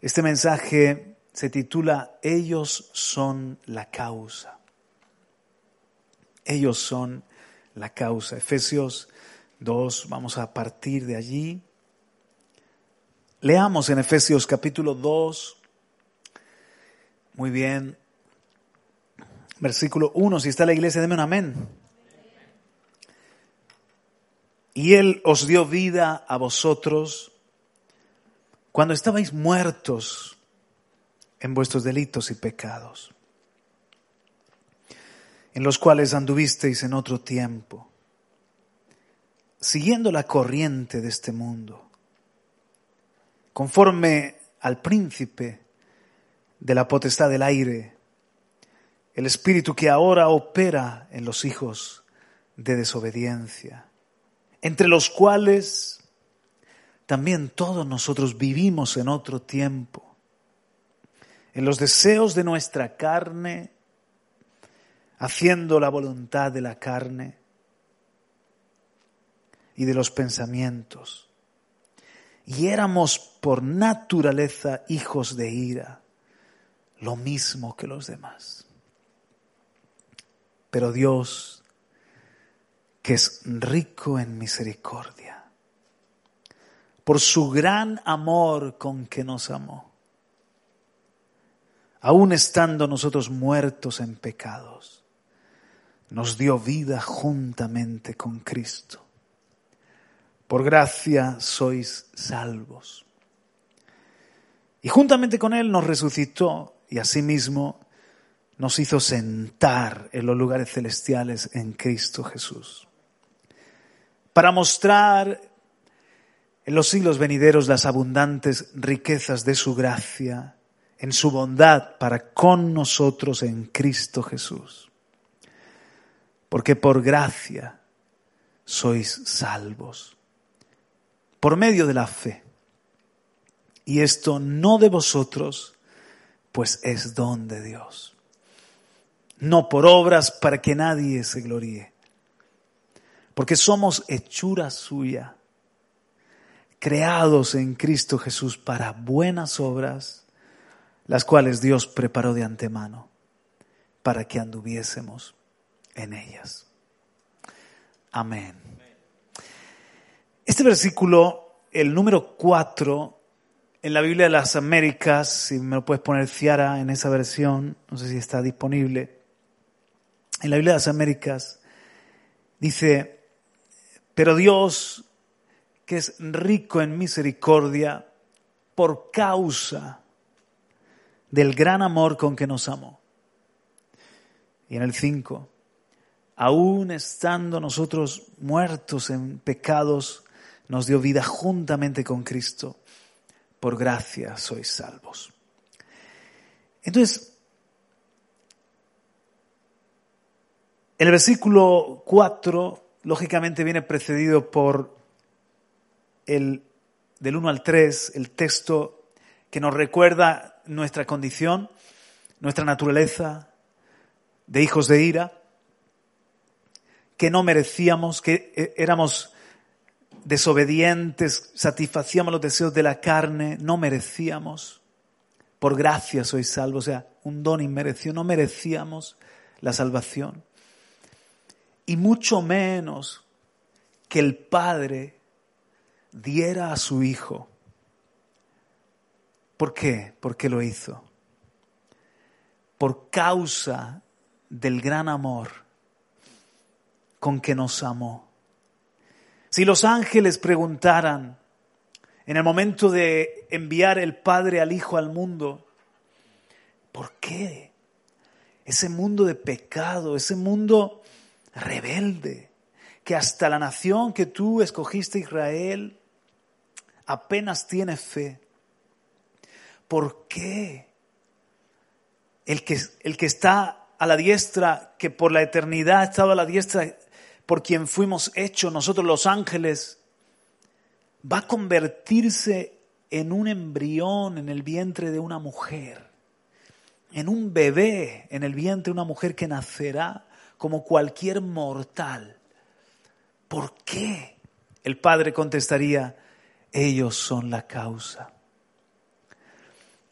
Este mensaje se titula Ellos son la causa. Ellos son la causa. Efesios 2, vamos a partir de allí. Leamos en Efesios capítulo 2. Muy bien. Versículo 1, si está la iglesia, deme un amén. Y Él os dio vida a vosotros cuando estabais muertos en vuestros delitos y pecados, en los cuales anduvisteis en otro tiempo, siguiendo la corriente de este mundo, conforme al príncipe de la potestad del aire, el espíritu que ahora opera en los hijos de desobediencia, entre los cuales también todos nosotros vivimos en otro tiempo, en los deseos de nuestra carne, haciendo la voluntad de la carne y de los pensamientos. Y éramos por naturaleza hijos de ira, lo mismo que los demás. Pero Dios, que es rico en misericordia, por su gran amor con que nos amó. Aún estando nosotros muertos en pecados, nos dio vida juntamente con Cristo. Por gracia sois salvos. Y juntamente con Él nos resucitó y asimismo nos hizo sentar en los lugares celestiales en Cristo Jesús. Para mostrar en los siglos venideros las abundantes riquezas de su gracia, en su bondad para con nosotros en Cristo Jesús. Porque por gracia sois salvos, por medio de la fe. Y esto no de vosotros, pues es don de Dios. No por obras para que nadie se gloríe, porque somos hechura suya creados en Cristo Jesús para buenas obras, las cuales Dios preparó de antemano para que anduviésemos en ellas. Amén. Este versículo, el número 4, en la Biblia de las Américas, si me lo puedes poner Ciara en esa versión, no sé si está disponible, en la Biblia de las Américas dice, pero Dios que es rico en misericordia por causa del gran amor con que nos amó. Y en el 5, aún estando nosotros muertos en pecados, nos dio vida juntamente con Cristo. Por gracia sois salvos. Entonces, el versículo 4 lógicamente viene precedido por el, del 1 al 3, el texto que nos recuerda nuestra condición, nuestra naturaleza de hijos de ira, que no merecíamos, que eh, éramos desobedientes, satisfacíamos los deseos de la carne, no merecíamos. Por gracia sois salvos, o sea, un don inmerecido, no merecíamos la salvación. Y mucho menos que el Padre diera a su Hijo. ¿Por qué? ¿Por qué lo hizo? Por causa del gran amor con que nos amó. Si los ángeles preguntaran en el momento de enviar el Padre al Hijo al mundo, ¿por qué? Ese mundo de pecado, ese mundo rebelde, que hasta la nación que tú escogiste, Israel, apenas tiene fe. ¿Por qué? El que, el que está a la diestra, que por la eternidad ha estado a la diestra, por quien fuimos hechos nosotros los ángeles, va a convertirse en un embrión en el vientre de una mujer, en un bebé en el vientre de una mujer que nacerá como cualquier mortal. ¿Por qué? El padre contestaría, ellos son la causa.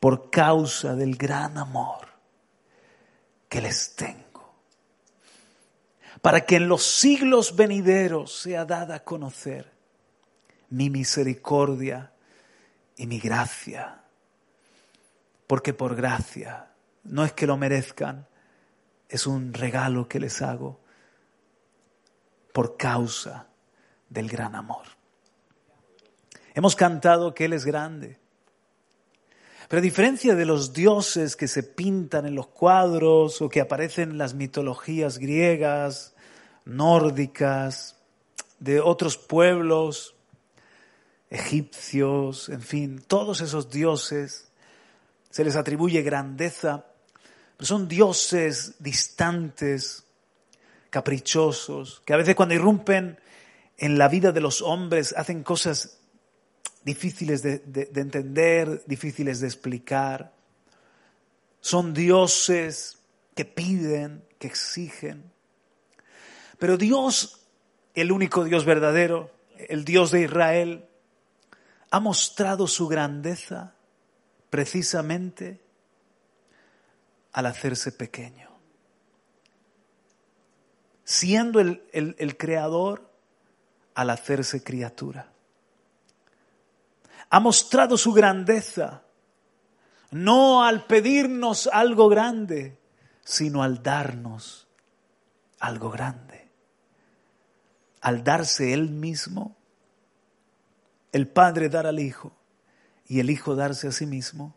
por causa del gran amor que les tengo, para que en los siglos venideros sea dada a conocer mi misericordia y mi gracia, porque por gracia, no es que lo merezcan, es un regalo que les hago por causa del gran amor. Hemos cantado que Él es grande. Pero a diferencia de los dioses que se pintan en los cuadros o que aparecen en las mitologías griegas, nórdicas, de otros pueblos, egipcios, en fin, todos esos dioses, se les atribuye grandeza, pero son dioses distantes, caprichosos, que a veces cuando irrumpen en la vida de los hombres hacen cosas difíciles de, entender, difíciles de explicar. Son dioses que piden, que exigen. Pero Dios, el único Dios verdadero, el Dios de Israel, ha mostrado su grandeza precisamente al hacerse pequeño. Siendo el, el creador al hacerse criatura ha mostrado su grandeza, no al pedirnos algo grande, sino al darnos algo grande. Al darse Él mismo, el Padre dar al Hijo y el Hijo darse a sí mismo,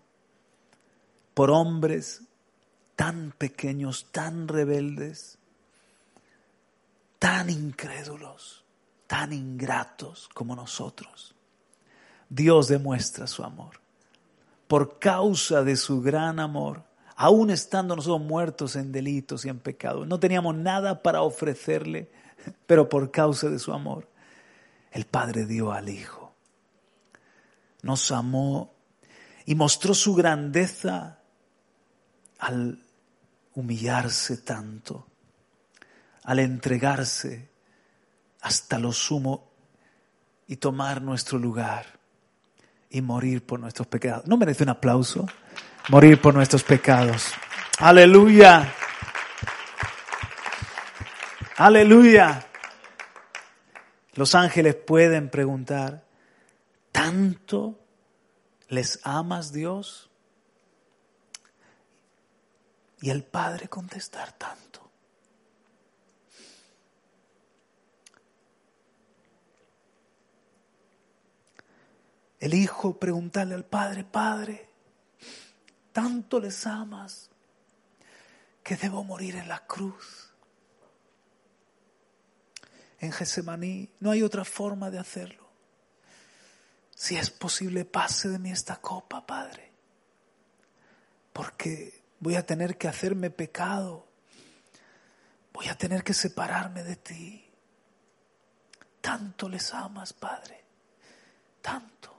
por hombres tan pequeños, tan rebeldes, tan incrédulos, tan ingratos como nosotros. Dios demuestra su amor. Por causa de su gran amor, aún estando nosotros muertos en delitos y en pecados, no teníamos nada para ofrecerle, pero por causa de su amor, el Padre dio al Hijo. Nos amó y mostró su grandeza al humillarse tanto, al entregarse hasta lo sumo y tomar nuestro lugar y morir por nuestros pecados. ¿No merece un aplauso? Morir por nuestros pecados. Aleluya. Aleluya. Los ángeles pueden preguntar, ¿tanto les amas Dios? Y el Padre contestar tanto. El hijo preguntarle al padre, Padre, tanto les amas que debo morir en la cruz. En Gesemaní no hay otra forma de hacerlo. Si es posible, pase de mí esta copa, Padre, porque voy a tener que hacerme pecado, voy a tener que separarme de ti. Tanto les amas, Padre, tanto.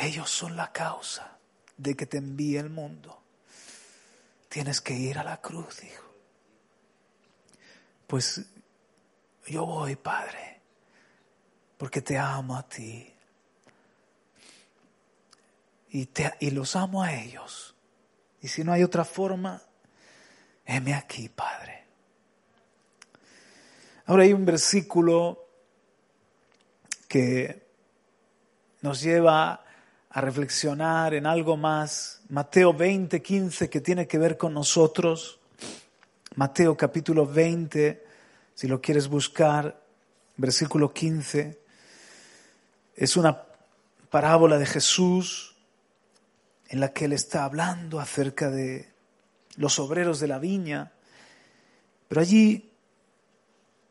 Ellos son la causa de que te envíe el mundo. Tienes que ir a la cruz, hijo. Pues yo voy, Padre, porque te amo a ti. Y, te, y los amo a ellos. Y si no hay otra forma, heme aquí, Padre. Ahora hay un versículo que nos lleva a reflexionar en algo más. Mateo 20, 15, que tiene que ver con nosotros. Mateo capítulo 20, si lo quieres buscar, versículo 15. Es una parábola de Jesús en la que él está hablando acerca de los obreros de la viña. Pero allí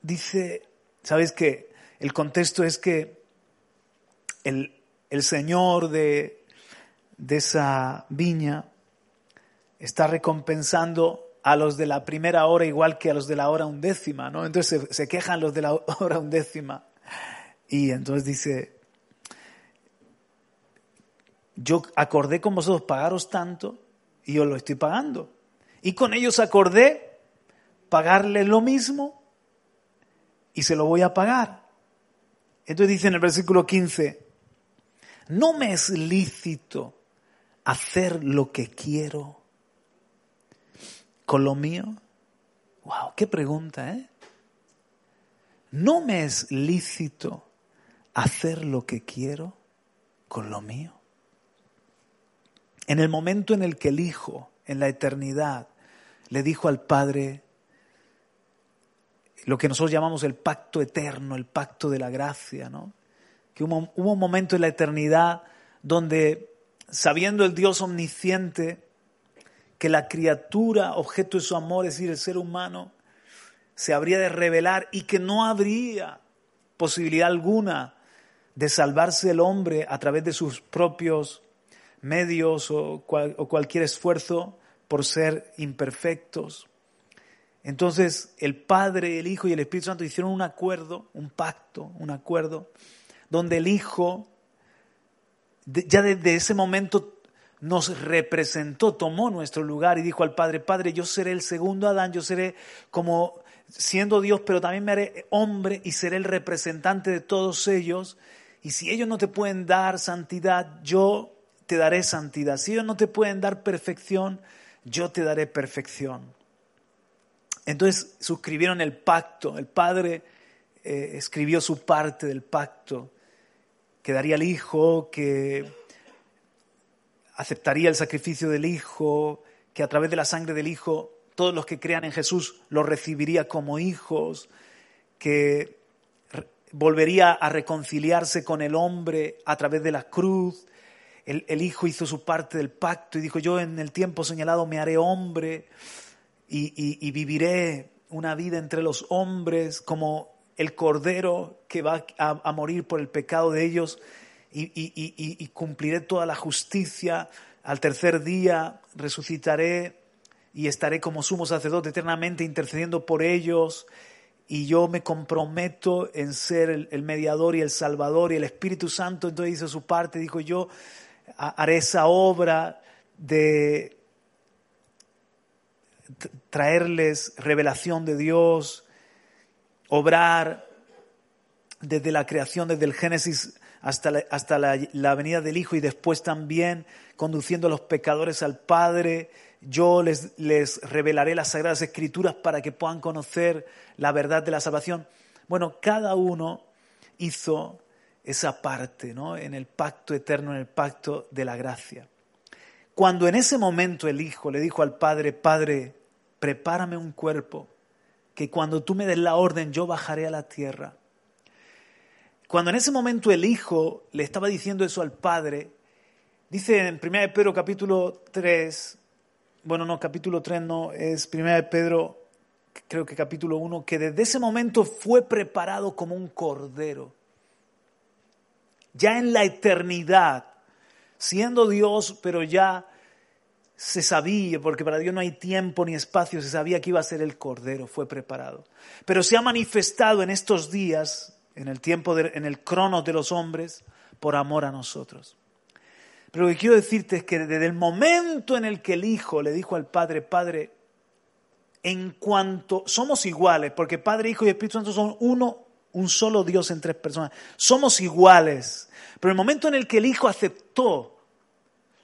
dice, ¿sabes qué? El contexto es que el, el señor de, esa viña está recompensando a los de la primera hora igual que a los de la hora undécima, ¿no? Entonces se, quejan los de la hora undécima. Y entonces dice, yo acordé con vosotros pagaros tanto y yo lo estoy pagando. Y con ellos acordé pagarle lo mismo y se lo voy a pagar. Entonces dice en el versículo 15, no me es lícito hacer lo que quiero con lo mío? Wow, qué pregunta, ¿eh? ¿No me es lícito hacer lo que quiero con lo mío? En el momento en el que el Hijo, en la eternidad, le dijo al Padre lo que nosotros llamamos el pacto eterno, el pacto de la gracia, ¿no? Que hubo, un momento en la eternidad donde, sabiendo el Dios omnisciente, que la criatura, objeto de su amor, es decir, el ser humano, se habría de revelar y que no habría posibilidad alguna de salvarse el hombre a través de sus propios medios o cualquier esfuerzo por ser imperfectos. Entonces el Padre, el Hijo y el Espíritu Santo hicieron un acuerdo, un pacto, un acuerdo, donde el Hijo ya desde ese momento nos representó, tomó nuestro lugar y dijo al Padre, Padre, yo seré el segundo Adán, yo seré como siendo Dios, pero también me haré hombre y seré el representante de todos ellos. Y si ellos no te pueden dar santidad, yo te daré santidad. Si ellos no te pueden dar perfección, yo te daré perfección. Entonces suscribieron el pacto, el Padre eh, escribió su parte del pacto, que daría al Hijo, que aceptaría el sacrificio del Hijo, que a través de la sangre del Hijo todos los que crean en Jesús lo recibiría como hijos, que volvería a reconciliarse con el hombre a través de la cruz. El, Hijo hizo su parte del pacto y dijo, yo en el tiempo señalado me haré hombre y, viviré una vida entre los hombres como el cordero que va a, morir por el pecado de ellos y, cumpliré toda la justicia. Al tercer día resucitaré y estaré como sumo sacerdote eternamente intercediendo por ellos y yo me comprometo en ser el, mediador y el salvador y el Espíritu Santo entonces hizo su parte, dijo yo haré esa obra de traerles revelación de Dios, obrar desde la creación, desde el Génesis hasta la, hasta la venida del Hijo y después también conduciendo a los pecadores al Padre yo les, les revelaré las sagradas escrituras para que puedan conocer la verdad de la salvación. Bueno, cada uno hizo esa parte, ¿no? En el pacto eterno, en el pacto de la gracia. Cuando en ese momento el Hijo le dijo al Padre, Padre, prepárame un cuerpo, que cuando tú me des la orden yo bajaré a la tierra. Cuando en ese momento el Hijo le estaba diciendo eso al Padre, dice en 1 Pedro capítulo 3, bueno, no, capítulo 3 no, es primera de Pedro, creo que capítulo 1, que desde ese momento fue preparado como un cordero. Ya en la eternidad, siendo Dios, pero ya se sabía, porque para Dios no hay tiempo ni espacio, se sabía que iba a ser el cordero, fue preparado. Pero se ha manifestado en estos días, en el tiempo, en el crono de los hombres, por amor a nosotros. Pero lo que quiero decirte es que desde el momento en el que el Hijo le dijo al Padre, Padre, en cuanto somos iguales, porque Padre, Hijo y Espíritu Santo son uno, un solo Dios en tres personas, somos iguales. Pero el momento en el que el Hijo aceptó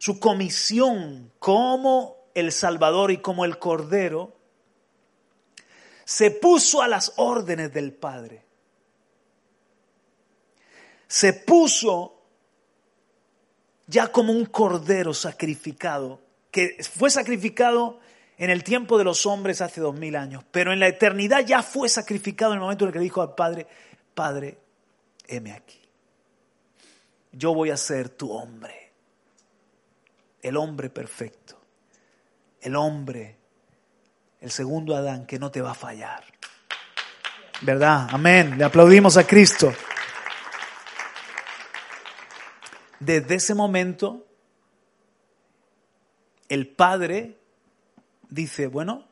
su comisión como el Salvador y como el Cordero, se puso a las órdenes del Padre. Se puso ya como un cordero sacrificado, que fue sacrificado en el tiempo de los hombres hace dos mil años, pero en la eternidad ya fue sacrificado en el momento en el que dijo al Padre, Padre, heme aquí. Yo voy a ser tu hombre, el hombre perfecto, el hombre, el segundo Adán que no te va a fallar. ¿Verdad? Amén. Le aplaudimos a Cristo. Desde ese momento, el Padre dice, bueno,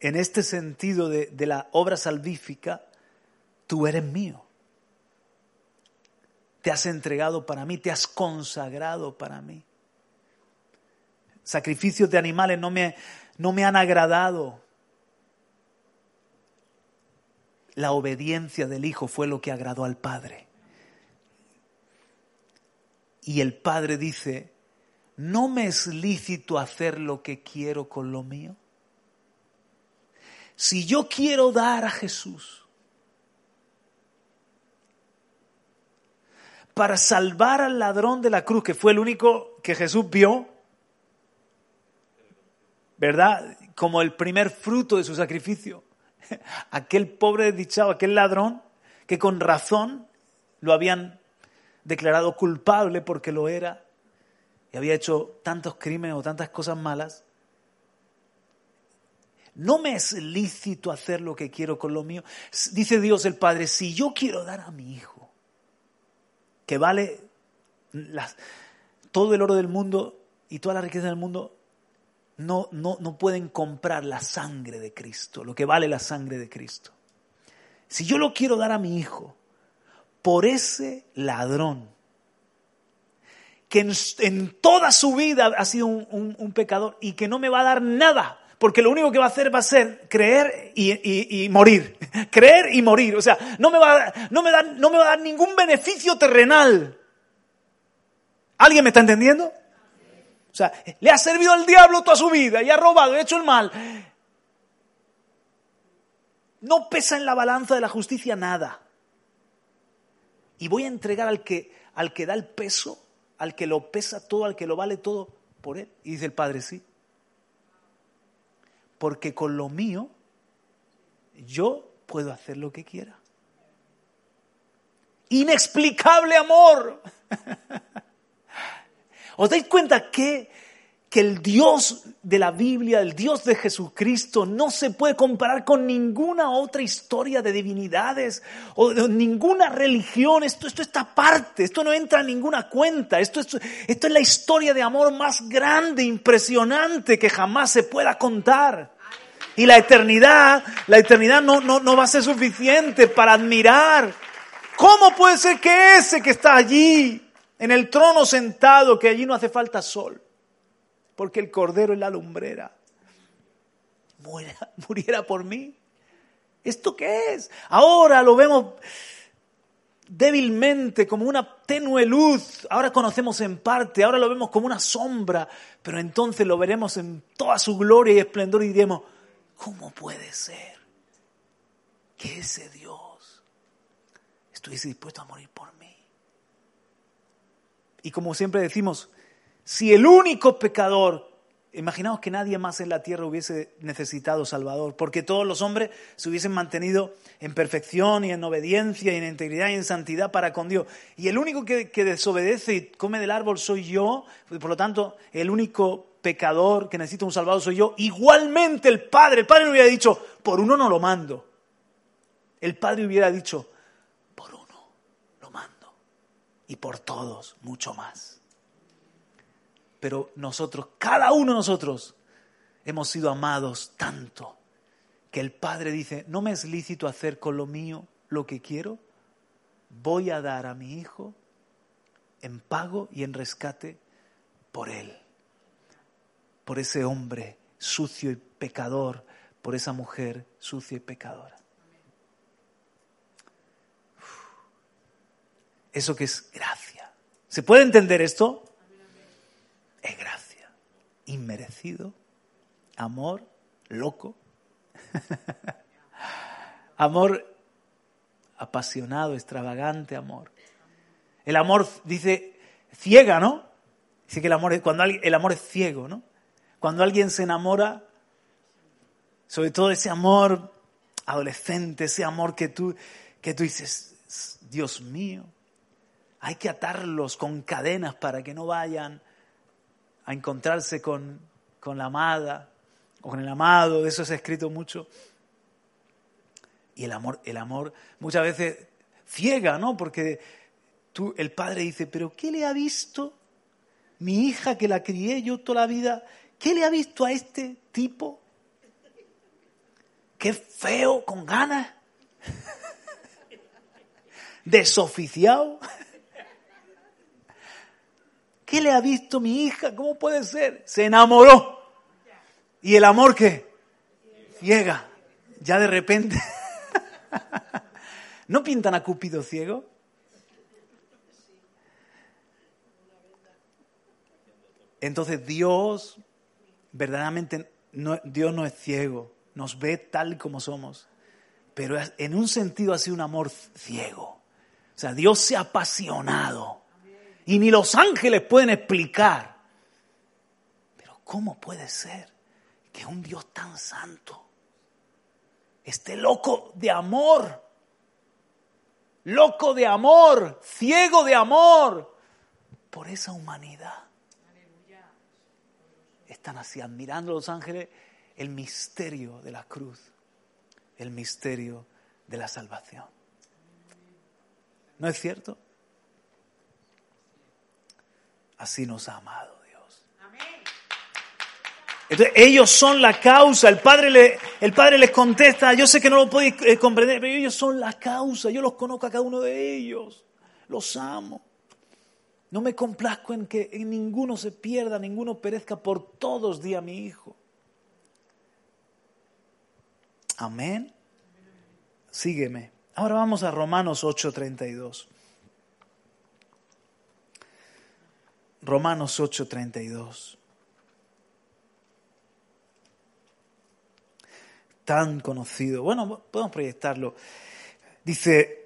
en este sentido de, la obra salvífica, tú eres mío. Te has entregado para mí, te has consagrado para mí. Sacrificios de animales no me, no me han agradado. La obediencia del Hijo fue lo que agradó al Padre. Y el Padre dice, ¿no me es lícito hacer lo que quiero con lo mío? Si yo quiero dar a Jesús para salvar al ladrón de la cruz, que fue el único que Jesús vio, ¿verdad? Como el primer fruto de su sacrificio. Aquel pobre desdichado, aquel ladrón, que con razón lo habían declarado culpable porque lo era y había hecho tantos crímenes o tantas cosas malas. No me es lícito hacer lo que quiero con lo mío. Dice Dios el Padre, si yo quiero dar a mi hijo, que vale todo el oro del mundo y toda la riqueza del mundo, no, no, no pueden comprar la sangre de Cristo, lo que vale la sangre de Cristo. Si yo lo quiero dar a mi hijo por ese ladrón, que en, toda su vida ha sido un, pecador y que no me va a dar nada, porque lo único que va a hacer va a ser creer y, morir. creer y morir. O sea, no me, va a, no, me da, no me va a dar ningún beneficio terrenal. ¿Alguien me está entendiendo? O sea, le ha servido al diablo toda su vida y ha robado y ha hecho el mal. No pesa en la balanza de la justicia nada. Y voy a entregar al que, al que da el peso, al que lo pesa todo, al que lo vale todo por él. Y dice el Padre, sí. Porque con lo mío yo puedo hacer lo que quiera. Inexplicable amor. ¿Os dais cuenta que, que el Dios de la Biblia, el Dios de Jesucristo, no se puede comparar con ninguna otra historia de divinidades o de ninguna religión? Esto, esto está aparte, esto no entra en ninguna cuenta. Esto, esto, esto es la historia de amor más grande, impresionante que jamás se pueda contar. Y la eternidad, la eternidad no, no, no va a ser suficiente para admirar. ¿Cómo puede ser que ese que está allí en el trono sentado, que allí no hace falta sol, porque el cordero es la lumbrera, muriera, por mí. ¿Esto qué es? Ahora lo vemos débilmente, como una tenue luz. Ahora conocemos en parte, ahora lo vemos como una sombra, pero entonces lo veremos en toda su gloria y esplendor y diremos, ¿cómo puede ser que ese Dios estuviese dispuesto a morir por mí? Y como siempre decimos, si el único pecador, imaginaos que nadie más en la tierra hubiese necesitado Salvador, porque todos los hombres se hubiesen mantenido en perfección y en obediencia y en integridad y en santidad para con Dios. Y el único que, desobedece y come del árbol soy yo, por lo tanto, el único pecador que necesita un Salvador soy yo. Igualmente el Padre, el Padre no hubiera dicho, por uno no lo mando. El Padre hubiera dicho, y por todos mucho más. Pero nosotros, cada uno de nosotros, hemos sido amados tanto que el Padre dice, no me es lícito hacer con lo mío lo que quiero, voy a dar a mi hijo en pago y en rescate por él, por ese hombre sucio y pecador, por esa mujer sucia y pecadora. Eso que es gracia. ¿Se puede entender esto? Es gracia. Inmerecido. Amor loco. amor apasionado, extravagante amor. El amor dice ciega, ¿no? Dice que el amor es, cuando el amor es ciego, ¿no? Cuando alguien se enamora, sobre todo ese amor adolescente, ese amor que tú, que tú dices, Dios mío, hay que atarlos con cadenas para que no vayan a encontrarse con, la amada o con el amado, de eso se ha escrito mucho. Y el amor, el amor muchas veces ciega, ¿no? Porque tú, el padre dice, pero ¿qué le ha visto mi hija que la crié yo toda la vida? ¿Qué le ha visto a este tipo? Qué feo, con ganas. Desoficiado. ¿Qué le ha visto mi hija? ¿Cómo puede ser? Se enamoró. ¿Y el amor qué? Ciega. Ya de repente. ¿No pintan a Cupido ciego? Entonces Dios, verdaderamente, Dios no es ciego, nos ve tal como somos, pero en un sentido ha sido un amor ciego. O sea, Dios se ha apasionado y ni los ángeles pueden explicar. Pero ¿cómo puede ser que un Dios tan santo esté loco de amor? Loco de amor, ciego de amor por esa humanidad están así admirando los ángeles el misterio de la cruz, el misterio de la salvación. ¿No es cierto? Así nos ha amado Dios. Entonces, ellos son la causa. El padre, le, el padre les contesta, yo sé que no lo podéis eh, comprender, pero ellos son la causa. Yo los conozco a cada uno de ellos. Los amo. No me complazco en que en ninguno se pierda, ninguno perezca, por todos di a mi Hijo. Amén. Sígueme. Ahora vamos a Romanos 8:32. Romanos 8:32. Tan conocido. Bueno, podemos proyectarlo. Dice,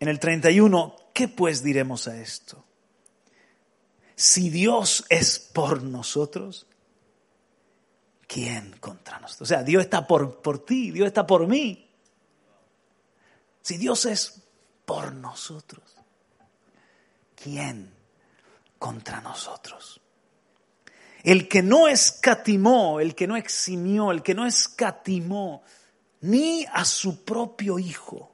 En el 31, ¿qué pues diremos a esto? Si Dios es por nosotros, ¿quién contra nosotros? O sea, Dios está por, por ti, Dios está por mí. Si Dios es por nosotros, ¿quién contra nosotros? El que no escatimó, el que no eximió, el que no escatimó ni a su propio Hijo,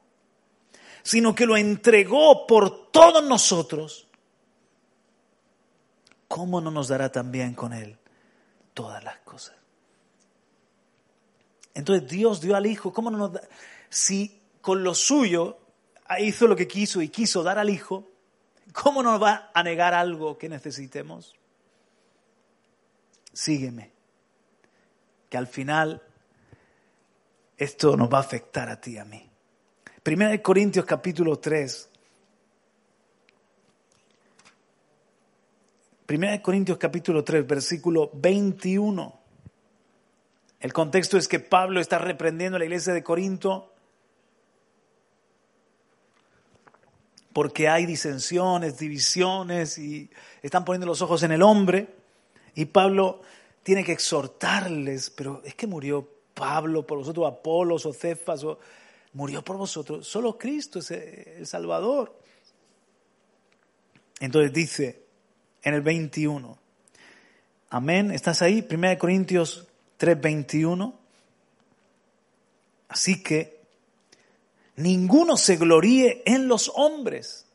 sino que lo entregó por todos nosotros, ¿cómo no nos dará también con Él todas las cosas? Entonces Dios dio al Hijo, ¿cómo no nos da? Si con lo suyo hizo lo que quiso y quiso dar al Hijo, ¿cómo nos va a negar algo que necesitemos? Sígueme, que al final esto nos va a afectar a ti y a mí. Primera de Corintios capítulo 3. Primera de Corintios capítulo 3, versículo 21. El contexto es que Pablo está reprendiendo a la iglesia de Corinto porque hay disensiones, divisiones y están poniendo los ojos en el hombre. Y Pablo tiene que exhortarles, pero es que murió Pablo por vosotros, Apolos o Cefas o murió por vosotros. Solo Cristo es el Salvador. Entonces dice en el 21, amén, ¿estás ahí? 1 Corintios 3, 21. Así que ninguno se gloríe en los hombres,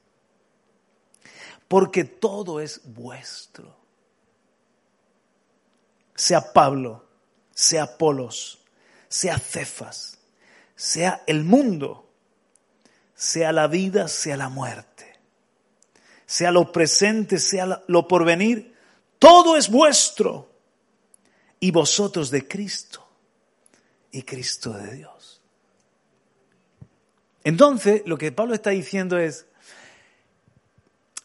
porque todo es vuestro. Sea Pablo, sea Apolos, sea Cefas, sea el mundo, sea la vida, sea la muerte, sea lo presente, sea lo porvenir, todo es vuestro y vosotros de Cristo y Cristo de Dios. Entonces, lo que Pablo está diciendo es,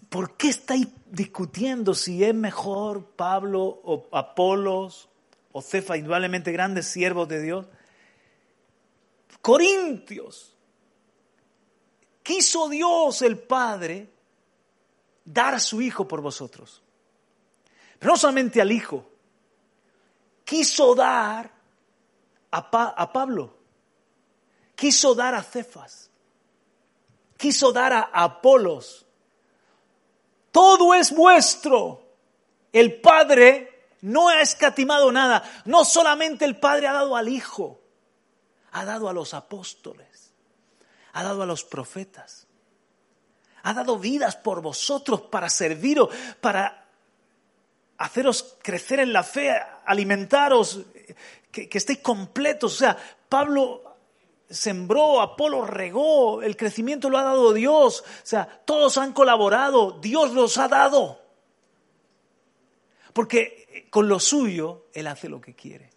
¿por qué estáis discutiendo si es mejor Pablo o Apolos o Cefa, indudablemente grandes siervos de Dios? Corintios. Quiso Dios el Padre dar a su Hijo por vosotros. Pero no solamente al Hijo, quiso dar a, Pablo, quiso dar a Cefas, quiso dar a Apolos. Todo es vuestro. El Padre no ha escatimado nada. No solamente el Padre ha dado al Hijo, ha dado a los apóstoles, ha dado a los profetas, ha dado vidas por vosotros para serviros, para haceros crecer en la fe, alimentaros, que, estéis completos. O sea, Pablo sembró, Apolo regó, el crecimiento lo ha dado Dios. O sea, todos han colaborado, Dios los ha dado. Porque con lo suyo Él hace lo que quiere.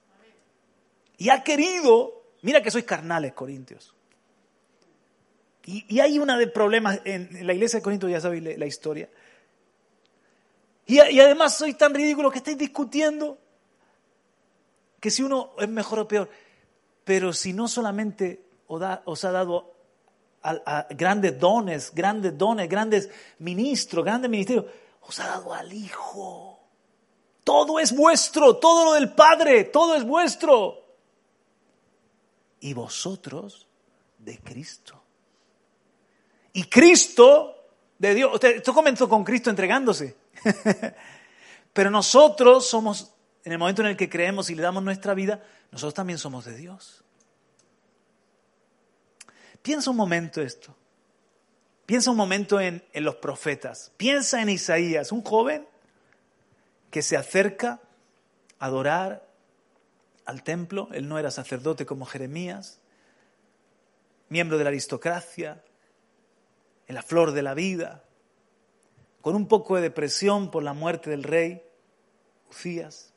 Y ha querido Mira que sois carnales, Corintios. Y, hay una de problemas en, la iglesia de Corinto, ya sabéis la, historia. Y, además soy tan ridículo que estáis discutiendo que si uno es mejor o peor. Pero si no solamente os ha dado grandes dones, grandes dones, grandes ministros, grandes ministerios, os ha dado al Hijo. Todo es vuestro, todo lo del Padre, todo es vuestro. Y vosotros de Cristo. Y Cristo de Dios. Esto comenzó con Cristo entregándose. Pero nosotros somos, en el momento en el que creemos y le damos nuestra vida, nosotros también somos de Dios. Piensa un momento esto. Piensa un momento en, los profetas. Piensa en Isaías, un joven que se acerca a adorar al templo. Él no era sacerdote como Jeremías, miembro de la aristocracia, en la flor de la vida, con un poco de depresión por la muerte del rey Ucías.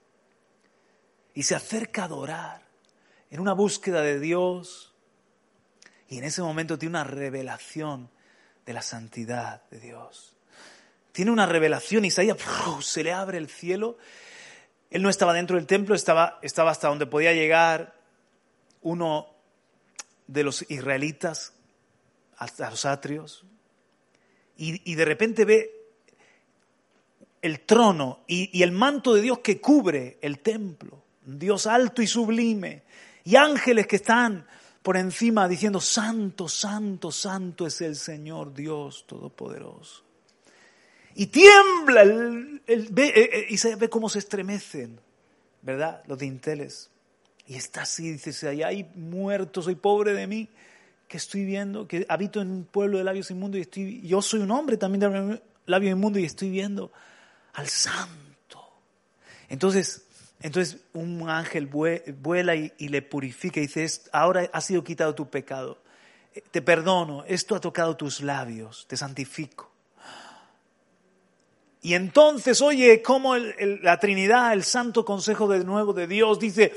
Y se acerca a adorar en una búsqueda de Dios, y en ese momento tiene una revelación de la santidad de Dios. Tiene una revelación, Isaías se le abre el cielo. Él no estaba dentro del templo, estaba, estaba hasta donde podía llegar uno de los israelitas, hasta los atrios, y, y de repente ve el trono y, el manto de Dios que cubre el templo, Dios alto y sublime, y ángeles que están por encima diciendo, Santo, Santo, Santo es el Señor Dios Todopoderoso. Y tiembla, ve, eh, eh, y se ve cómo se estremecen, ¿verdad? Los dinteles. Y está así, dice, hay muerto, soy pobre de mí, que estoy viendo, que habito en un pueblo de labios inmundos y estoy, yo soy un hombre también de labios inmundos y estoy viendo al santo. Entonces, entonces un ángel vuela y, le purifica y dice, ahora ha sido quitado tu pecado. Eh, te perdono, esto ha tocado tus labios, te santifico. Y entonces oye cómo la Trinidad, el Santo Consejo de nuevo de Dios dice,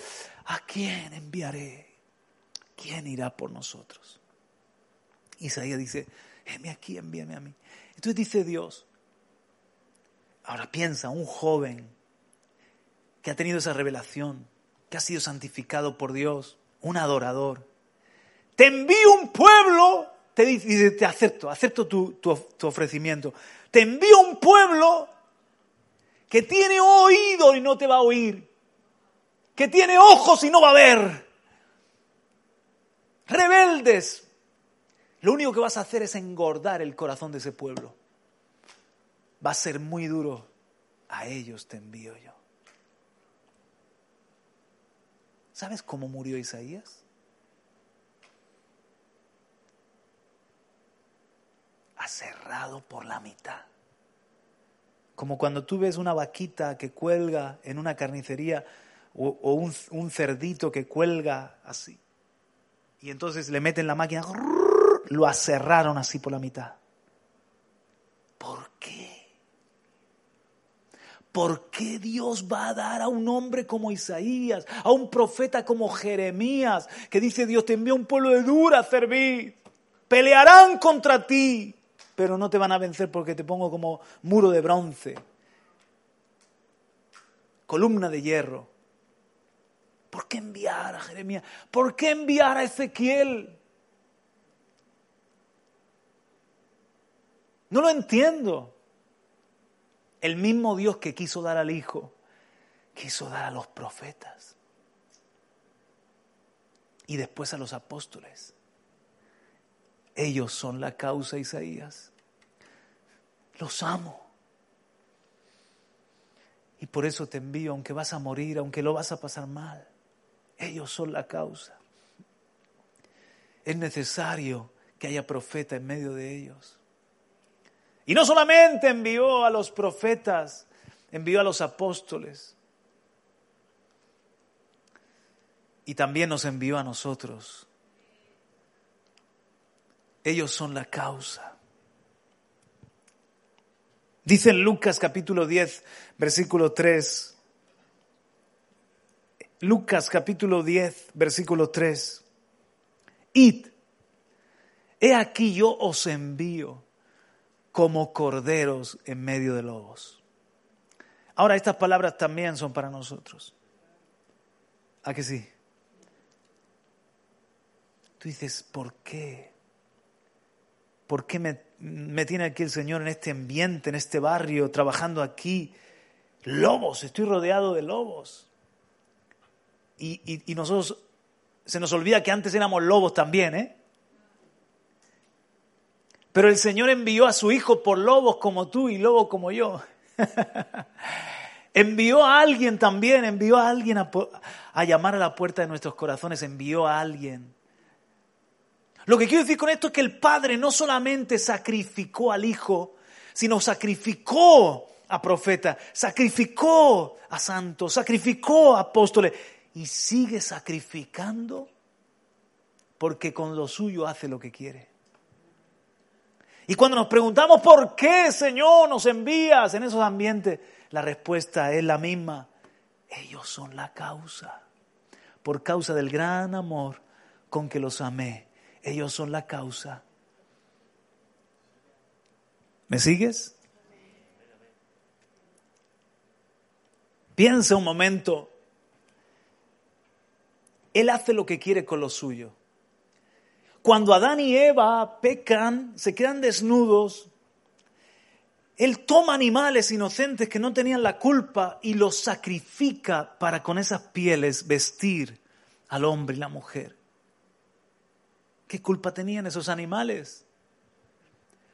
¿a quién enviaré? ¿Quién irá por nosotros? Isaías dice, heme aquí, envíame a mí. Entonces dice Dios, ahora piensa, un joven que ha tenido esa revelación, que ha sido santificado por Dios, un adorador. Te envío un pueblo, te dice, te acepto, acepto tu, tu ofrecimiento. Te envío un pueblo que tiene oído y no te va a oír, que tiene ojos y no va a ver. Rebeldes. Lo único que vas a hacer es engordar el corazón de ese pueblo. Va a ser muy duro. A ellos te envío yo. ¿Sabes cómo murió Isaías? Acerrado por la mitad. Como cuando tú ves una vaquita que cuelga en una carnicería o, un, un, cerdito que cuelga así. Y entonces le meten la máquina, lo aserraron así por la mitad. ¿Por qué? ¿Por qué Dios va a dar a un hombre como Isaías, a un profeta como Jeremías, que dice Dios te envía un pueblo de dura servir? Pelearán contra ti, pero no te van a vencer porque te pongo como muro de bronce, columna de hierro. ¿Por qué enviar a Jeremías? ¿Por qué enviar a Ezequiel? No lo entiendo. El mismo Dios que quiso dar al Hijo, quiso dar a los profetas. Y después a los apóstoles. Ellos son la causa, Isaías. Los amo. Y por eso te envío, aunque vas a morir, aunque lo vas a pasar mal. Ellos son la causa. Es necesario que haya profeta en medio de ellos. Y no solamente envió a los profetas, envió a los apóstoles. Y también nos envió a nosotros. Ellos son la causa. Dice en Lucas capítulo 10, versículo 3. Lucas capítulo 10, versículo 3. Id he aquí yo os envío como corderos en medio de lobos. Ahora estas palabras también son para nosotros. ¿A que sí? Tú dices, ¿por qué? ¿Por qué me, tiene aquí el Señor en este ambiente, en este barrio, trabajando aquí? Lobos, estoy rodeado de lobos. Y, y, y nosotros, se nos olvida que antes éramos lobos también, ¿eh? Pero el Señor envió a su Hijo por lobos como tú y lobos como yo. envió a alguien también, envió a alguien a, llamar a la puerta de nuestros corazones, envió a alguien. Lo que quiero decir con esto es que el Padre no solamente sacrificó al Hijo, sino sacrificó a profetas, sacrificó a santos, sacrificó a apóstoles y sigue sacrificando porque con lo suyo hace lo que quiere. Y cuando nos preguntamos por qué, Señor, nos envías en esos ambientes, la respuesta es la misma. Ellos son la causa. Por causa del gran amor con que los amé. Ellos son la causa. ¿Me sigues? Piensa un momento. Él hace lo que quiere con lo suyo. Cuando Adán y Eva pecan, se quedan desnudos, Él toma animales inocentes que no tenían la culpa y los sacrifica para con esas pieles vestir al hombre y la mujer. ¿Qué culpa tenían esos animales?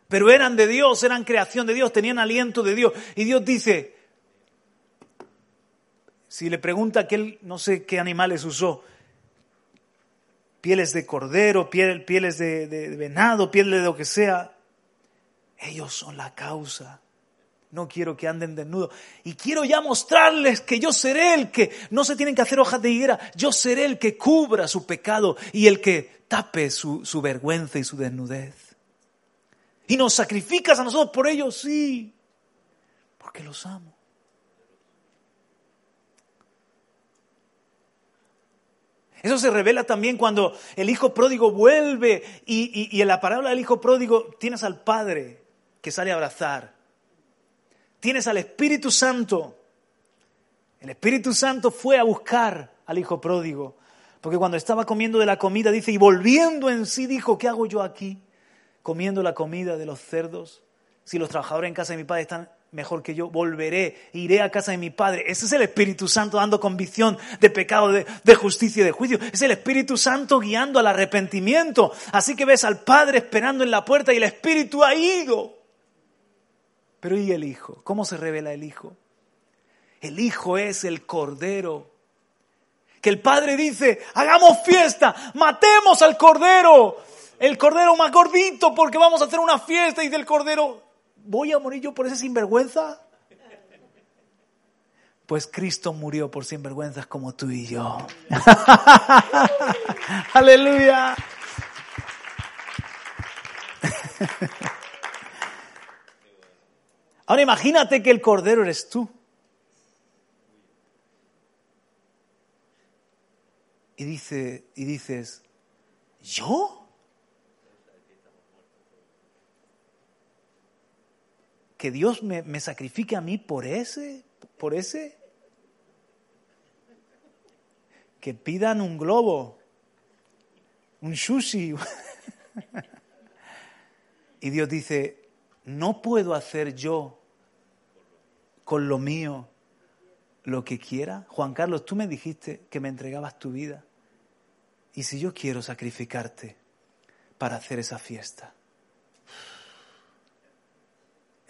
Pero eran de Dios, eran creación de Dios, tenían aliento de Dios. Y Dios dice, si le pregunta que él no sé qué animales usó, pieles de cordero, pieles de, de venado, pieles de lo que sea. Ellos son la causa. No quiero que anden desnudos. Y quiero ya mostrarles que yo seré el que, no se tienen que hacer hojas de higuera, yo seré el que cubra su pecado y el que tape su, su vergüenza y su desnudez. Y nos sacrificas a nosotros por ellos, sí, porque los amo. Eso se revela también cuando el hijo pródigo vuelve y, en la parábola del hijo pródigo tienes al padre que sale a abrazar. Tienes al Espíritu Santo. El Espíritu Santo fue a buscar al hijo pródigo. Porque cuando estaba comiendo de la comida, dice, y volviendo en sí, dijo, ¿qué hago yo aquí? Comiendo la comida de los cerdos. Si los trabajadores en casa de mi padre están mejor que yo, volveré, iré a casa de mi Padre. Ese es el Espíritu Santo dando convicción de pecado, de, justicia y de juicio. Es el Espíritu Santo guiando al arrepentimiento. Así que ves al Padre esperando en la puerta y el Espíritu ha ido. Pero ¿y el Hijo? ¿Cómo se revela el Hijo? El Hijo es el Cordero. Que el Padre dice, hagamos fiesta, matemos al Cordero. El Cordero más gordito porque vamos a hacer una fiesta y del Cordero, ¿voy a morir yo por ese sinvergüenza? Pues Cristo murió por sinvergüenzas como tú y yo. Aleluya. Ahora imagínate que el Cordero eres tú. Y, dice, y dices, ¿yo? Que Dios me, sacrifique a mí por ese, por ese. Que pidan un globo, un sushi. y Dios dice, no puedo hacer yo con lo mío lo que quiera. Juan Carlos, tú me dijiste que me entregabas tu vida. ¿Y si yo quiero sacrificarte para hacer esa fiesta?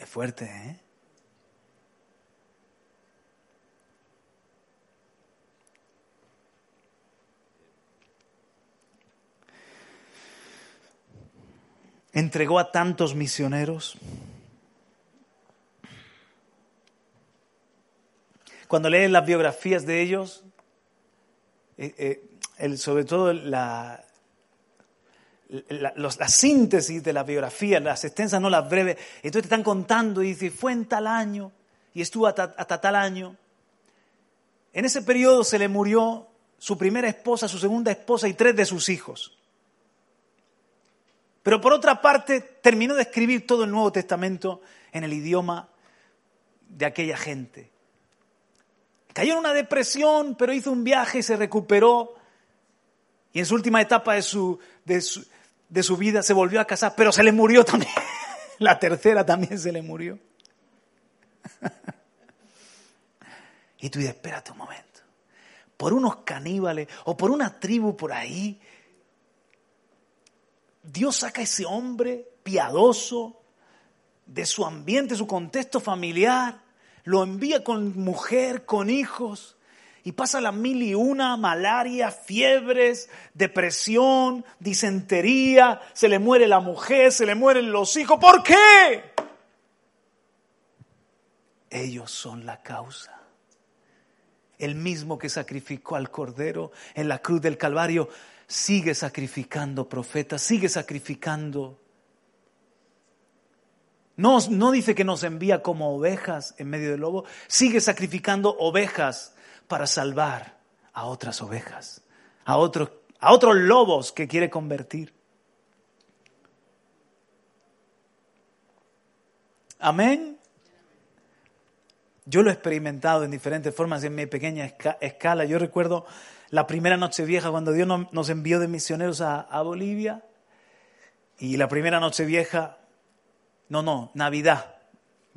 Es fuerte, ¿eh? Entregó a tantos misioneros. Cuando lees las biografías de ellos, eh, eh, el, sobre todo la, la, síntesis de la biografía, las extensas, no las breves. Entonces te están contando y dice, fue en tal año y estuvo hasta, hasta tal año. En ese periodo se le murió su primera esposa, su segunda esposa y tres de sus hijos. Pero por otra parte, terminó de escribir todo el Nuevo Testamento en el idioma de aquella gente. Cayó en una depresión, pero hizo un viaje y se recuperó. Y en su última etapa de su, de su, de su vida se volvió a casar, pero se le murió también. La tercera también se le murió. Y tú dices, espérate un momento. Por unos caníbales o por una tribu por ahí, Dios saca a ese hombre piadoso de su ambiente, su contexto familiar, lo envía con mujer, con hijos, y pasa la mil y una, malaria, fiebres, depresión, disentería, se le muere la mujer, se le mueren los hijos. ¿Por qué? Ellos son la causa. El mismo que sacrificó al Cordero en la cruz del Calvario sigue sacrificando profetas, sigue sacrificando. No, no dice que nos envía como ovejas en medio del lobo, sigue sacrificando ovejas para salvar a otras ovejas, a otros, a otros lobos que quiere convertir. Amén. Yo lo he experimentado en diferentes formas en mi pequeña escala. Yo recuerdo la primera noche vieja cuando Dios nos envió de misioneros a, Bolivia. Y la primera noche vieja, no, no, Navidad,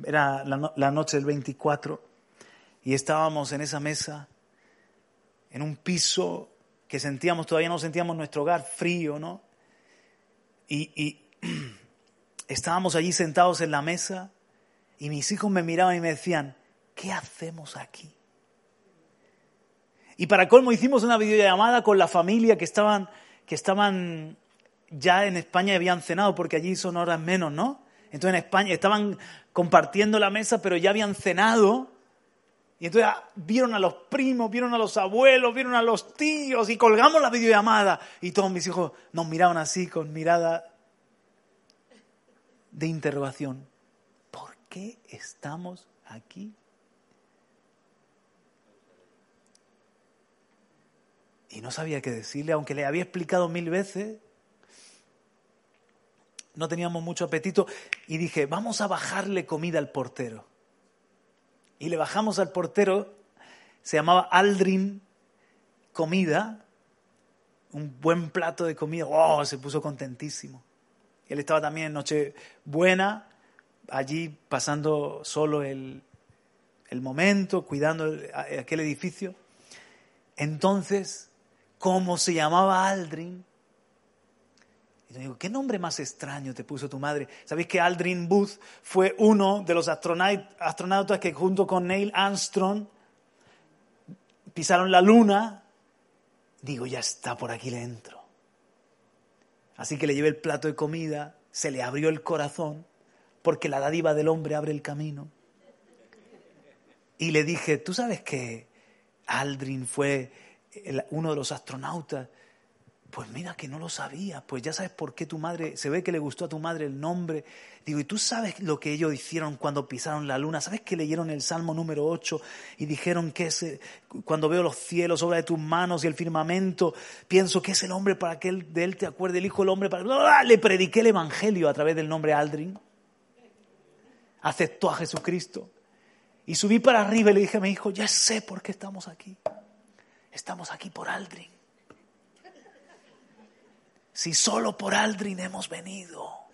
era la, la noche del 24 y estábamos en esa mesa, en un piso que sentíamos, todavía no sentíamos nuestro hogar frío, ¿no? Y, estábamos allí sentados en la mesa y mis hijos me miraban y me decían, ¿qué hacemos aquí? Y para colmo hicimos una videollamada con la familia que estaban, que estaban ya en España y habían cenado, porque allí son horas menos, ¿no? Entonces en España estaban compartiendo la mesa, pero ya habían cenado y entonces ah, vieron a los primos, vieron a los abuelos, vieron a los tíos y colgamos la videollamada. Y todos mis hijos nos miraban así con mirada de interrogación. ¿Por qué estamos aquí? Y no sabía qué decirle, aunque le había explicado mil veces. No teníamos mucho apetito y dije, vamos a bajarle comida al portero y le bajamos al portero, se llamaba Aldrin Comida, un buen plato de comida, ¡oh! se puso contentísimo. Él estaba también en Nochebuena, allí pasando solo el, el momento, cuidando aquel edificio. Entonces, como se llamaba Aldrin, digo, ¿qué nombre más extraño te puso tu madre? ¿Sabéis que Aldrin Booth fue uno de los astronautas que junto con Neil Armstrong pisaron la luna? Digo, ya está, por aquí le entro. Así que le llevé el plato de comida, se le abrió el corazón, porque la dádiva del hombre abre el camino. Y le dije, ¿tú sabes que Aldrin fue uno de los astronautas pues mira que no lo sabía, pues ya sabes por qué tu madre, se ve que le gustó a tu madre el nombre. Digo, ¿y tú sabes lo que ellos hicieron cuando pisaron la luna? ¿Sabes que leyeron el Salmo número 8 y dijeron que es, cuando veo los cielos, obra de tus manos y el firmamento, pienso que es el hombre para que de él te acuerde, el Hijo del Hombre para... Le prediqué el Evangelio a través del nombre Aldrin. Aceptó a Jesucristo. Y subí para arriba y le dije a mi hijo, ya sé por qué estamos aquí. Estamos aquí por Aldrin si solo por Aldrin hemos venido?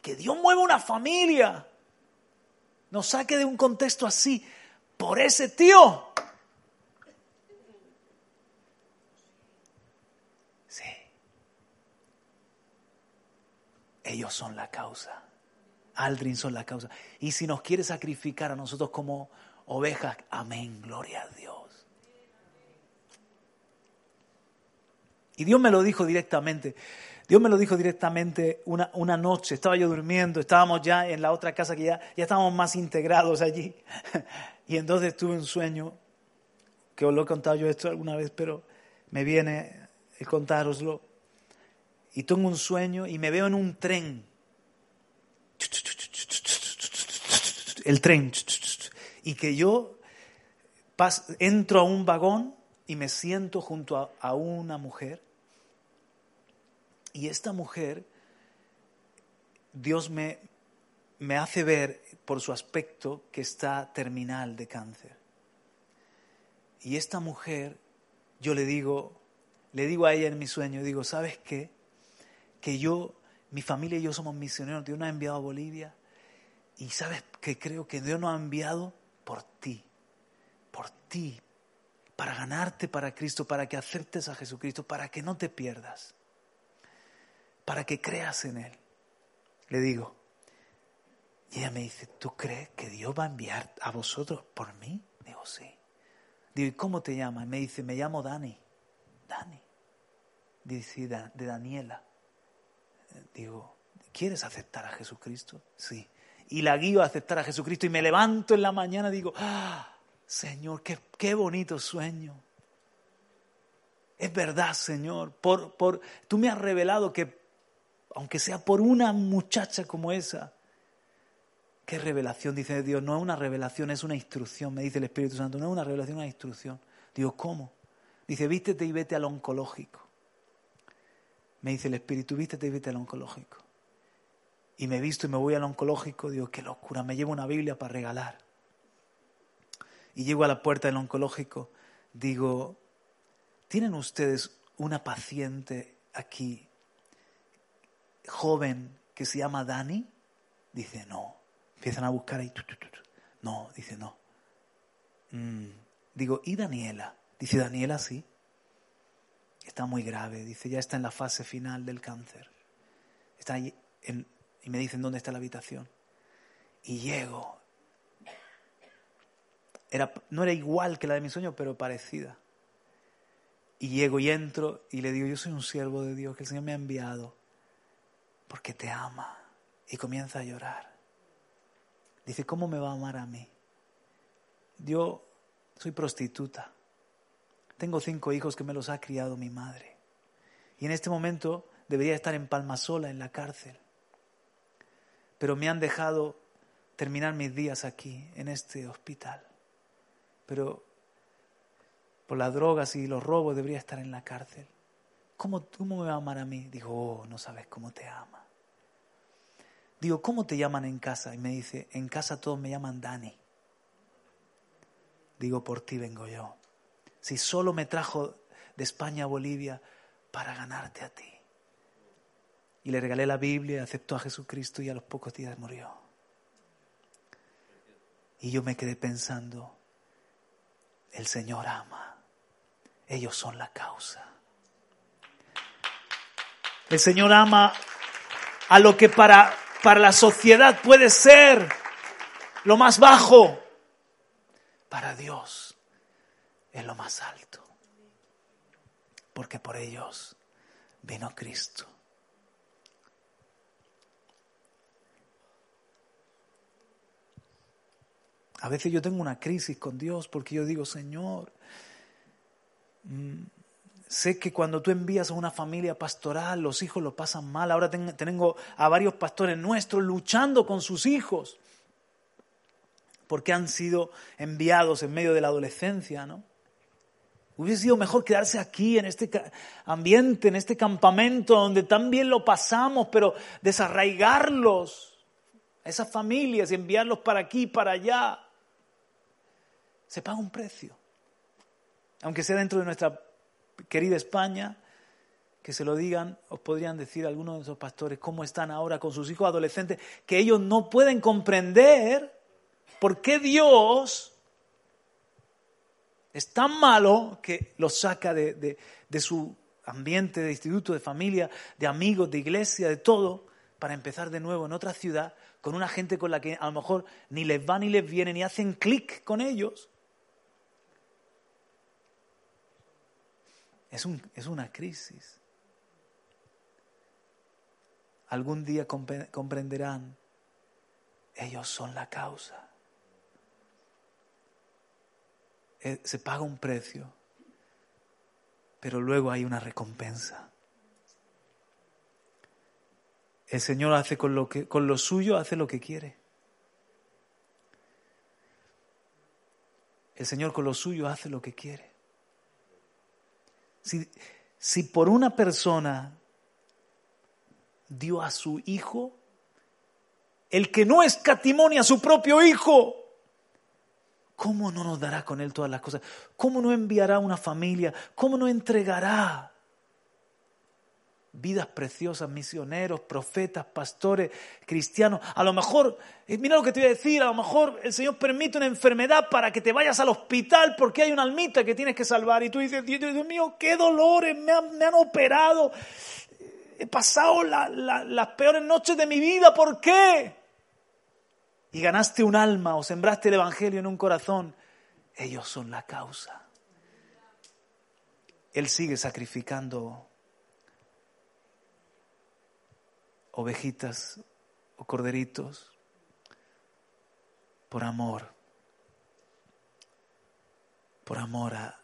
Que Dios mueva una familia, nos saque de un contexto así, por ese tío. Sí. Ellos son la causa. Aldrin son la causa. Y si nos quiere sacrificar a nosotros como ovejas, amén, gloria a Dios. Y Dios me lo dijo directamente. Dios me lo dijo directamente una, una, noche. Estaba yo durmiendo, estábamos ya en la otra casa que ya, ya estábamos más integrados allí. Y entonces tuve un sueño, que os lo he contado yo esto alguna vez, pero me viene el contároslo. Y tengo un sueño y me veo en un tren. El tren. Y que yo entro a un vagón y me siento junto a una mujer Y esta mujer, Dios me, me hace ver por su aspecto que está terminal de cáncer. Y esta mujer, yo le digo, le digo a ella en mi sueño, digo, ¿sabes qué? Que yo, mi familia y yo somos misioneros, Dios nos ha enviado a Bolivia y sabes que creo que Dios nos ha enviado por ti, por ti, para ganarte para Cristo, para que aceptes a Jesucristo, para que no te pierdas, para que creas en Él. Le digo, y ella me dice, ¿tú crees que Dios va a enviar a vosotros por mí? Digo, sí. Digo, ¿y cómo te llamas? Me dice, me llamo Dani. Dani. Dice, de Daniela. Digo, ¿quieres aceptar a Jesucristo? Sí. Y la guío a aceptar a Jesucristo y me levanto en la mañana y digo, ah, Señor, qué, qué bonito sueño. Es verdad, Señor. Por, por, tú me has revelado que, aunque sea por una muchacha como esa, ¿Qué revelación? Dice Dios, no es una revelación, es una instrucción, me dice el Espíritu Santo, no es una revelación, es una instrucción. Digo, ¿cómo? Dice, vístete y vete al oncológico. Me dice el Espíritu, vístete y vete al oncológico. Y me visto y me voy al oncológico, digo, qué locura, me llevo una Biblia para regalar. Y llego a la puerta del oncológico, digo, ¿tienen ustedes una paciente aquí, joven, que se llama Dani? Dice, no. Empiezan a buscar ahí. No, dice no. Mm. Digo, ¿y Daniela? Dice, Daniela sí. Está muy grave. Dice, ya está en la fase final del cáncer. Está ahí y me dicen, ¿dónde está la habitación? Y llego. Era, no era igual que la de mi sueño, pero parecida. Y llego y entro y le digo, yo soy un siervo de Dios, que el Señor me ha enviado porque te ama. Y comienza a llorar. Dice, ¿cómo me va a amar a mí? Yo soy prostituta. Tengo cinco hijos que me los ha criado mi madre. Y en este momento debería estar en Palmasola, en la cárcel. Pero me han dejado terminar mis días aquí, en este hospital. Pero por las drogas y los robos debería estar en la cárcel. ¿Cómo, cómo me va a amar a mí? Digo, oh, no sabes cómo te ama. Digo, ¿cómo te llaman en casa? Y me dice, en casa todos me llaman Dani. Digo, por ti vengo yo. Si solo me trajo de España a Bolivia para ganarte a ti. Y le regalé la Biblia, aceptó a Jesucristo y a los pocos días murió. Y yo me quedé pensando, el Señor ama, ellos son la causa. El Señor ama a lo que para para la sociedad puede ser lo más bajo. Para Dios es lo más alto. Porque por ellos vino Cristo. A veces yo tengo una crisis con Dios porque yo digo, Señor, mm, Sé que cuando tú envías a una familia pastoral, los hijos lo pasan mal. Ahora tengo a varios pastores nuestros luchando con sus hijos porque han sido enviados en medio de la adolescencia, ¿no? Hubiese sido mejor quedarse aquí, en este ambiente, en este campamento donde tan bien lo pasamos, pero desarraigarlos, esas familias y enviarlos para aquí, para allá. Se paga un precio. Aunque sea dentro de nuestra querida España, que se lo digan, os podrían decir algunos de esos pastores cómo están ahora con sus hijos adolescentes, que ellos no pueden comprender por qué Dios es tan malo que los saca de, de su ambiente, de instituto, de familia, de amigos, de iglesia, de todo, para empezar de nuevo en otra ciudad con una gente con la que a lo mejor ni les va ni les viene, ni hacen clic con ellos. Es, un, es una crisis. Algún día comprenderán, ellos son la causa. Eh, se paga un precio, pero luego hay una recompensa. El Señor hace con lo, que, con lo suyo, hace lo que quiere. El Señor con lo suyo hace lo que quiere. Si, por una persona dio a su Hijo, el que no escatimonia a su propio Hijo, ¿cómo no nos dará con Él todas las cosas? ¿Cómo no enviará una familia? ¿Cómo no entregará vidas preciosas, misioneros, profetas, pastores, cristianos? A lo mejor, eh, mira lo que te voy a decir, a lo mejor el Señor permite una enfermedad para que te vayas al hospital porque hay una almita que tienes que salvar y tú dices, Dios, mío, qué dolores, me han, me han operado, he pasado las peores noches de mi vida, ¿por qué? y ganaste un alma o sembraste el Evangelio en un corazón, ellos son la causa. Él sigue sacrificando ovejitas o corderitos por amor, por amor a,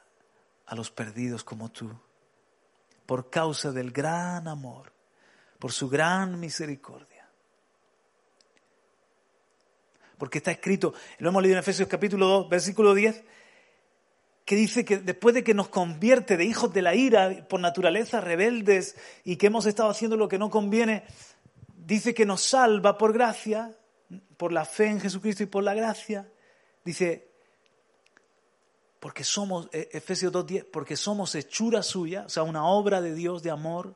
a los perdidos como tú, por causa del gran amor, por su gran misericordia. porque está escrito, lo hemos leído en Efesios capítulo 2, versículo 10, que dice que después de que nos convierte de hijos de la ira por naturaleza, rebeldes y que hemos estado haciendo lo que no conviene, dice que nos salva por gracia, por la fe en Jesucristo y por la gracia. Dice, porque somos, eh, Efesios 2.10, porque somos hechura suya, o sea, una obra de Dios de amor,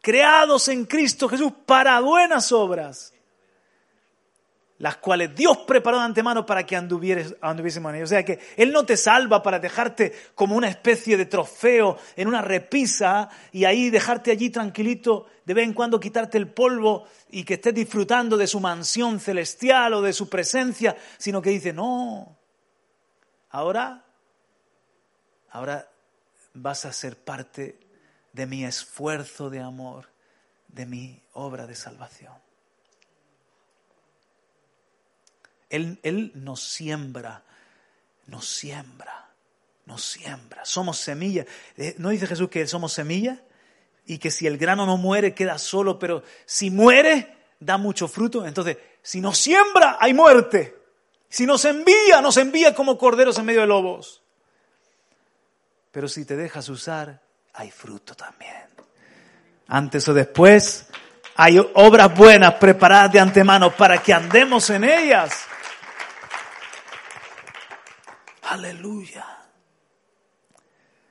creados en Cristo Jesús para buenas obras, las cuales Dios preparó de antemano para que anduviésemos en ellos. O sea que Él no te salva para dejarte como una especie de trofeo en una repisa y ahí dejarte allí tranquilito, de vez en cuando quitarte el polvo y que estés disfrutando de su mansión celestial o de su presencia, sino que dice, no, ahora, ahora vas a ser parte de mi esfuerzo de amor, de mi obra de salvación. Él, nos siembra, nos siembra, nos siembra. Somos semillas. Eh, ¿No dice Jesús que somos semillas? Y que si el grano no muere, queda solo, pero si muere, da mucho fruto. Entonces, si nos siembra, hay muerte. Si nos envía, nos envía como corderos en medio de lobos. Pero si te dejas usar, hay fruto también. Antes o después, hay obras buenas preparadas de antemano para que andemos en ellas. Aleluya.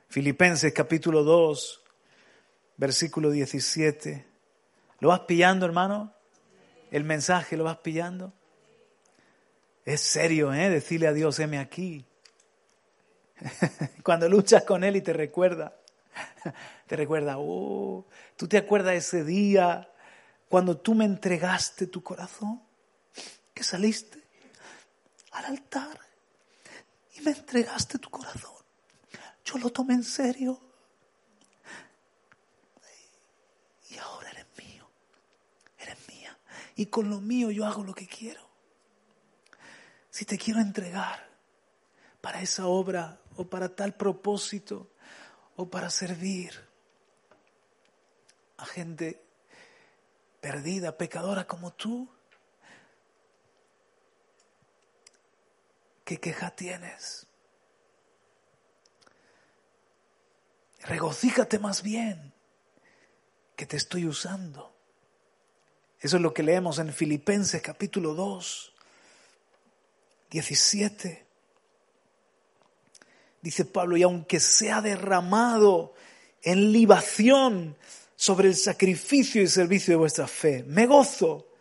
Filipenses capítulo 2, versículo 17. ¿Lo vas pillando, hermano? El mensaje, ¿lo vas pillando? Es serio, ¿eh? Decirle a Dios, heme aquí. Cuando luchas con Él y te recuerda, te recuerda, oh, tú te acuerdas ese día cuando tú me entregaste tu corazón, que saliste al altar y me entregaste tu corazón. Yo lo tomé en serio. Y ahora eres mío. Eres mía. Y con lo mío yo hago lo que quiero. Si te quiero entregar para esa obra o para tal propósito o para servir a gente perdida, pecadora como tú, ¿Qué queja tienes? Regocíjate más bien que te estoy usando. Eso es lo que leemos en Filipenses capítulo 2, 17. Dice Pablo, y aunque sea derramado en libación sobre el sacrificio y servicio de vuestra fe, me gozo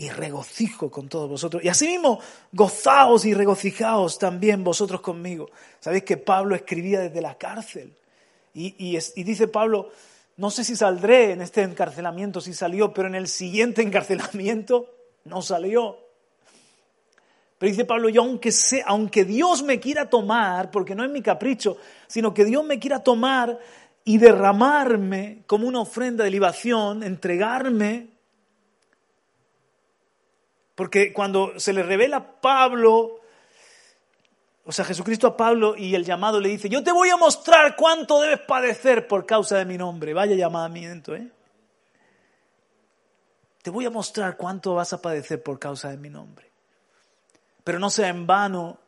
y regocijo con todos vosotros. Y asimismo, gozaos y regocijaos también vosotros conmigo. Sabéis que Pablo escribía desde la cárcel. Y, y, dice Pablo, no sé si saldré en este encarcelamiento, si salió, pero en el siguiente encarcelamiento no salió. Pero dice Pablo, yo aunque, sé, aunque Dios me quiera tomar, porque no es mi capricho, sino que Dios me quiera tomar y derramarme como una ofrenda de libación, entregarme porque cuando se le revela a Pablo, o sea, Jesucristo a Pablo y el llamado le dice, yo te voy a mostrar cuánto debes padecer por causa de mi nombre. Vaya llamamiento, ¿eh? Te voy a mostrar cuánto vas a padecer por causa de mi nombre. Pero no sea en vano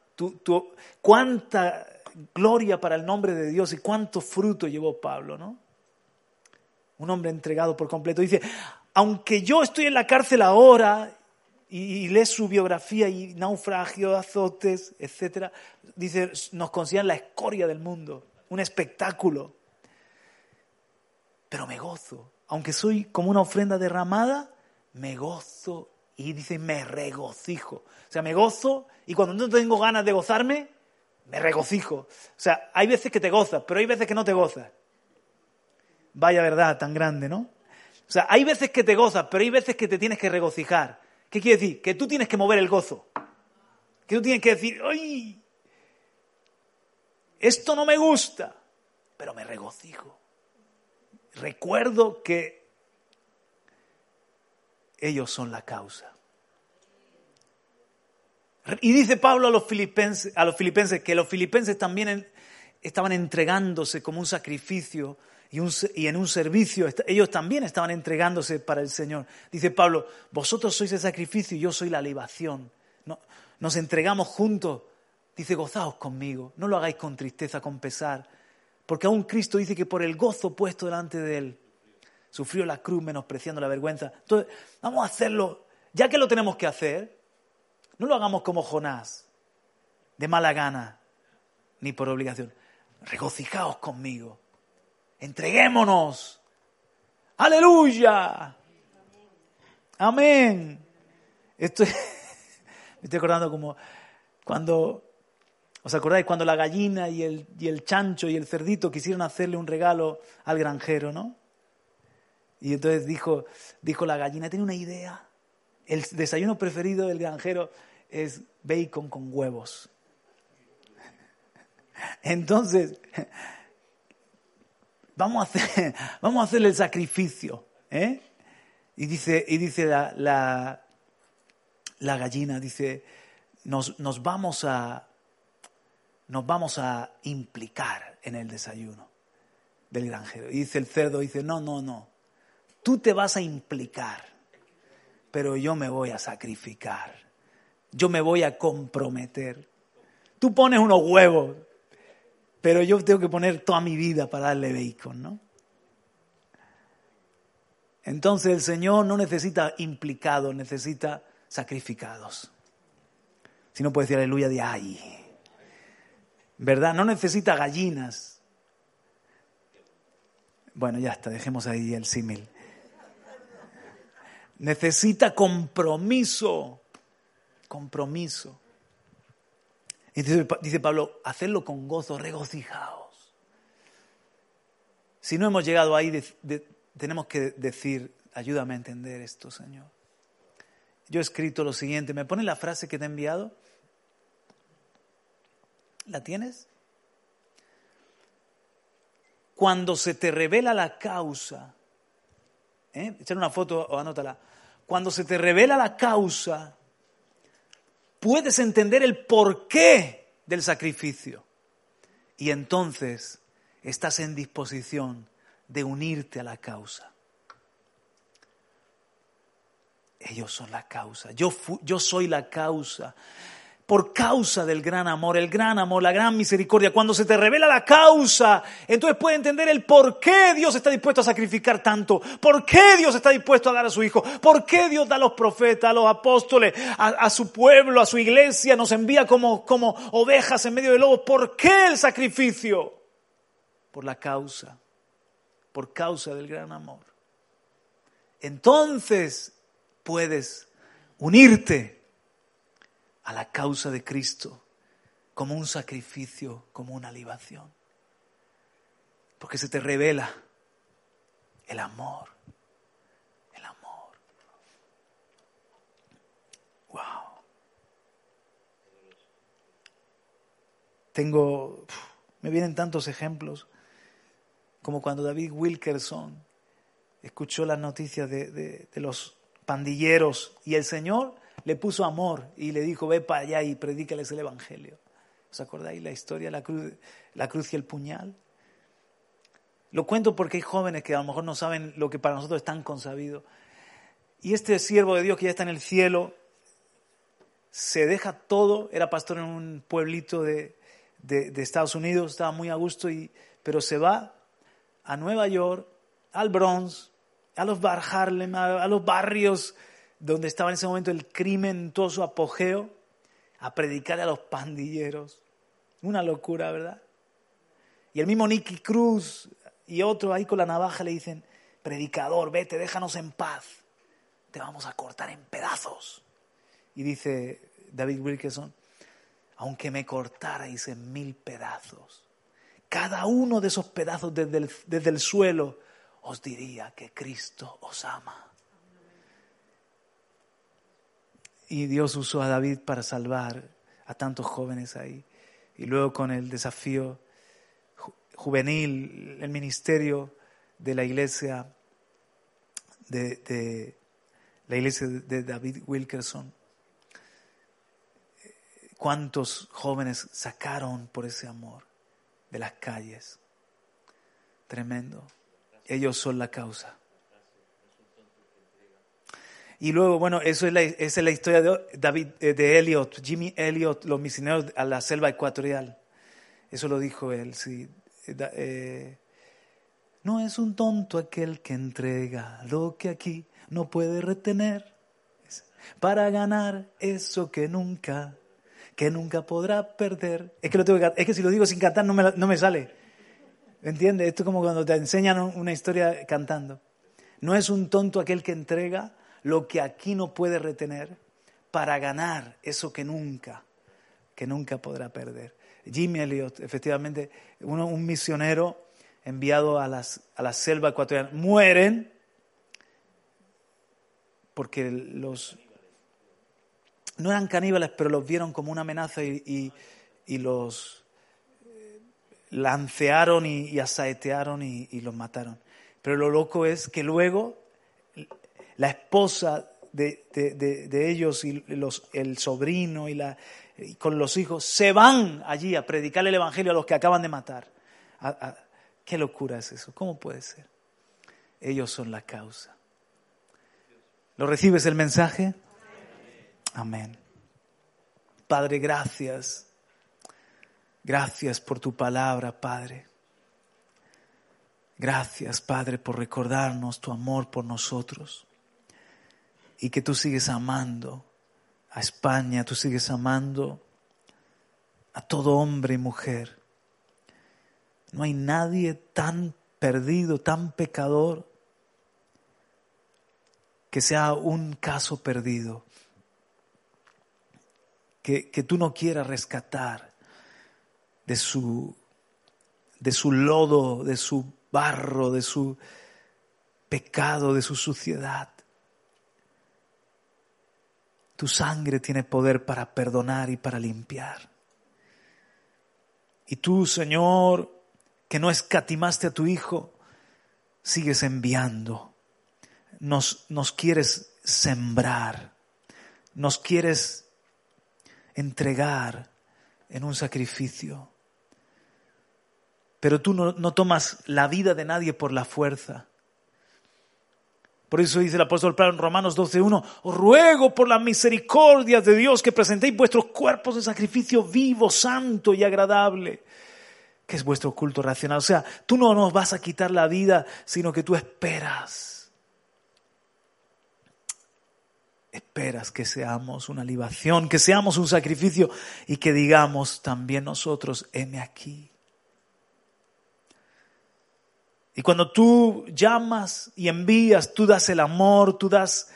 cuánta gloria para el nombre de Dios y cuánto fruto llevó Pablo, ¿no? un hombre entregado por completo. Dice, aunque yo estoy en la cárcel ahora y, lees su biografía y naufragio, azotes, etc., dice, nos consideran la escoria del mundo, un espectáculo. Pero me gozo, aunque soy como una ofrenda derramada, me gozo y dice, me regocijo. O sea, me gozo y cuando no tengo ganas de gozarme, me regocijo. O sea, hay veces que te gozas, pero hay veces que no te gozas. Vaya verdad tan grande, ¿no? O sea, hay veces que te gozas, pero hay veces que te tienes que regocijar. ¿Qué quiere decir? Que tú tienes que mover el gozo. Que tú tienes que decir, ¡ay! Esto no me gusta, pero me regocijo. Recuerdo que ellos son la causa. Y dice Pablo a los filipenses, a los filipenses que los filipenses también estaban entregándose como un sacrificio y, en un servicio, ellos también estaban entregándose para el Señor. Dice Pablo, vosotros sois el sacrificio y yo soy la libación. nos entregamos juntos. Dice, gozaos conmigo, no lo hagáis con tristeza, con pesar, porque aún Cristo dice que por el gozo puesto delante de Él, sufrió la cruz menospreciando la vergüenza. Entonces, vamos a hacerlo, ya que lo tenemos que hacer, no lo hagamos como Jonás, de mala gana, ni por obligación. Regocijaos conmigo. Entreguémonos. Aleluya. Amén. Me estoy acordando como cuando, ¿os acordáis? Cuando la gallina y el, y el chancho y el cerdito quisieron hacerle un regalo al granjero, ¿no? Y entonces dijo, dijo la gallina, tiene una idea. El desayuno preferido del granjero es bacon con huevos. Entonces, vamos a, hacer, vamos a el sacrificio. ¿eh? Y dice, y dice la, la, gallina, dice, nos, nos, vamos a, nos vamos a implicar en el desayuno del granjero. Y dice el cerdo, dice, no, no, no, tú te vas a implicar, pero yo me voy a sacrificar, yo me voy a comprometer. Tú pones unos huevos, pero yo tengo que poner toda mi vida para darle bacon, ¿no? Entonces el Señor no necesita implicados, necesita sacrificados. Si no puede decir aleluya de ay. ¿Verdad? No necesita gallinas. Bueno, ya está, dejemos ahí el símil. Necesita compromiso. Compromiso. Dice, Pablo, hacerlo con gozo, regocijaos. Si no hemos llegado ahí, tenemos que decir, ayúdame a entender esto, Señor. Yo he escrito lo siguiente, ¿me pone la frase que te he enviado? ¿La tienes? Cuando se te revela la causa, ¿eh? echar una foto o anótala. Cuando se te revela la causa, puedes entender el porqué del sacrificio. Y entonces estás en disposición de unirte a la causa. Ellos son la causa. Yo, yo soy la causa por causa del gran amor, el gran amor, la gran misericordia. Cuando se te revela la causa, entonces puedes entender el por qué Dios está dispuesto a sacrificar tanto, por qué Dios está dispuesto a dar a su Hijo, por qué Dios da a los profetas, a los apóstoles, a, su pueblo, a su iglesia, nos envía como, como ovejas en medio de lobos. ¿Por qué el sacrificio? Por la causa, por causa del gran amor. Entonces puedes unirte a la causa de Cristo como un sacrificio, como una libación. Porque se te revela el amor, el amor. Wow. Tengo, me vienen tantos ejemplos, como cuando David Wilkerson escuchó las noticias de, de los pandilleros y el Señor le puso amor y le dijo, ve para allá y predícales el Evangelio. ¿Os acordáis la historia, la cruz, la cruz y el puñal? Lo cuento porque hay jóvenes que a lo mejor no saben lo que para nosotros es tan consabido. Y este siervo de Dios que ya está en el cielo, se deja todo, era pastor en un pueblito de, de, Estados Unidos, estaba muy a gusto, y, pero se va a Nueva York al Bronx, a los Bar Harlem, a, los barrios donde estaba en ese momento el crimen en todo su apogeo, a predicar a los pandilleros. Una locura, ¿verdad? Y el mismo Nicky Cruz y otro ahí con la navaja le dicen, predicador, vete, déjanos en paz, te vamos a cortar en pedazos. Y dice David Wilkerson, aunque me cortarais en mil pedazos, cada uno de esos pedazos desde desde el suelo, os diría que Cristo os ama. Y Dios usó a David para salvar a tantos jóvenes ahí. Y luego con el desafío juvenil, el ministerio de la iglesia de, la iglesia de David Wilkerson. ¿Cuántos jóvenes sacaron por ese amor de las calles? Tremendo. Ellos son la causa. Y luego, bueno, eso es la, esa es la historia de David, eh, de Elliot, Jimmy Elliot, los misioneros a la selva ecuatorial. Eso lo dijo él, sí. Eh, no es un tonto aquel que entrega lo que aquí no puede retener para ganar eso que nunca, que nunca podrá perder. Es que, lo tengo es que si lo digo sin cantar no me, no me sale. ¿Entiendes? Esto es como cuando te enseñan una historia cantando. No es un tonto aquel que entrega lo que aquí no puede retener para ganar eso que nunca, que nunca podrá perder. Jimmy Elliot, efectivamente, uno, un misionero enviado a, las, a la selva ecuatoriana, mueren porque los... No eran caníbales, pero los vieron como una amenaza y, y, los eh, lancearon y, asaetearon y, los mataron. Pero lo loco es que luego la esposa de, de, ellos y los, el sobrino y, la, y con los hijos se van allí a predicar el Evangelio a los que acaban de matar. ¿Qué locura es eso? ¿Cómo puede ser? Ellos son la causa. ¿Lo recibes el mensaje? Amén. Padre, gracias. Gracias por tu palabra, Padre. Gracias, Padre, por recordarnos tu amor por nosotros. Y que tú sigues amando a España, tú sigues amando a todo hombre y mujer no hay nadie tan perdido, tan pecador, que sea un caso perdido, que, tú no quieras rescatar de su, de su lodo, de su barro, de su pecado, de su suciedad. Tu sangre tiene poder para perdonar y para limpiar. Y tú, Señor, que no escatimaste a tu Hijo, sigues enviando. Nos, nos quieres sembrar, nos quieres entregar en un sacrificio. Pero tú no, no tomas la vida de nadie por la fuerza. Por eso dice el apóstol Pablo en Romanos 12.1, os ruego por la misericordia de Dios que presentéis vuestros cuerpos de sacrificio vivo, santo y agradable, que es vuestro culto racional. O sea, tú no nos vas a quitar la vida, sino que tú esperas. Esperas que seamos una libación, que seamos un sacrificio y que digamos también nosotros, heme aquí. Y cuando tú llamas y envías, tú das el amor, tú das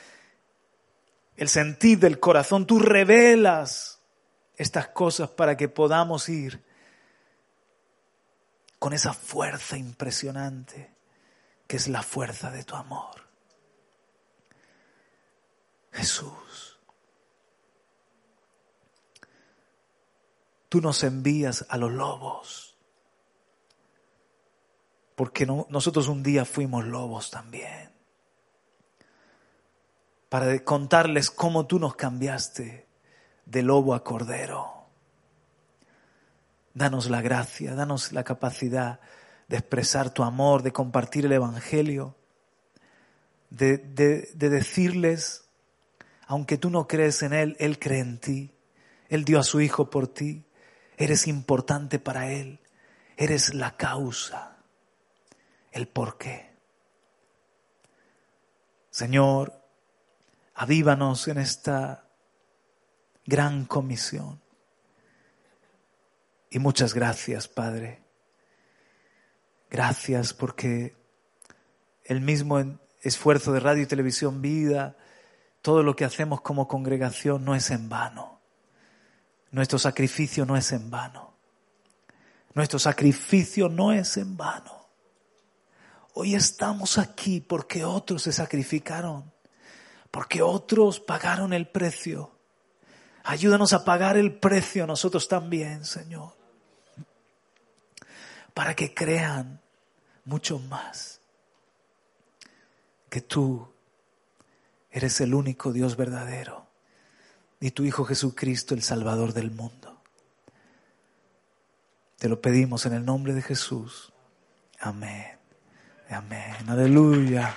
el sentir del corazón, tú revelas estas cosas para que podamos ir con esa fuerza impresionante que es la fuerza de tu amor. Jesús, tú nos envías a los lobos, porque nosotros un día fuimos lobos también, para contarles cómo tú nos cambiaste de lobo a cordero Danos la gracia, danos la capacidad de expresar tu amor, de compartir el Evangelio, de, decirles, aunque tú no crees en Él, Él cree en ti. Él dio a su Hijo por ti. Eres importante para Él. Eres la causa, el por qué. Señor, avívanos en esta gran comisión. Y muchas gracias, Padre. Gracias porque el mismo esfuerzo de radio y televisión vida, todo lo que hacemos como congregación no es en vano. Nuestro sacrificio no es en vano. Nuestro sacrificio no es en vano. Hoy estamos aquí porque otros se sacrificaron, porque otros pagaron el precio. Ayúdanos a pagar el precio nosotros también, Señor, para que crean mucho más que tú eres el único Dios verdadero y tu Hijo Jesucristo el Salvador del mundo. Te lo pedimos en el nombre de Jesús. Amén. Amén. Aleluya.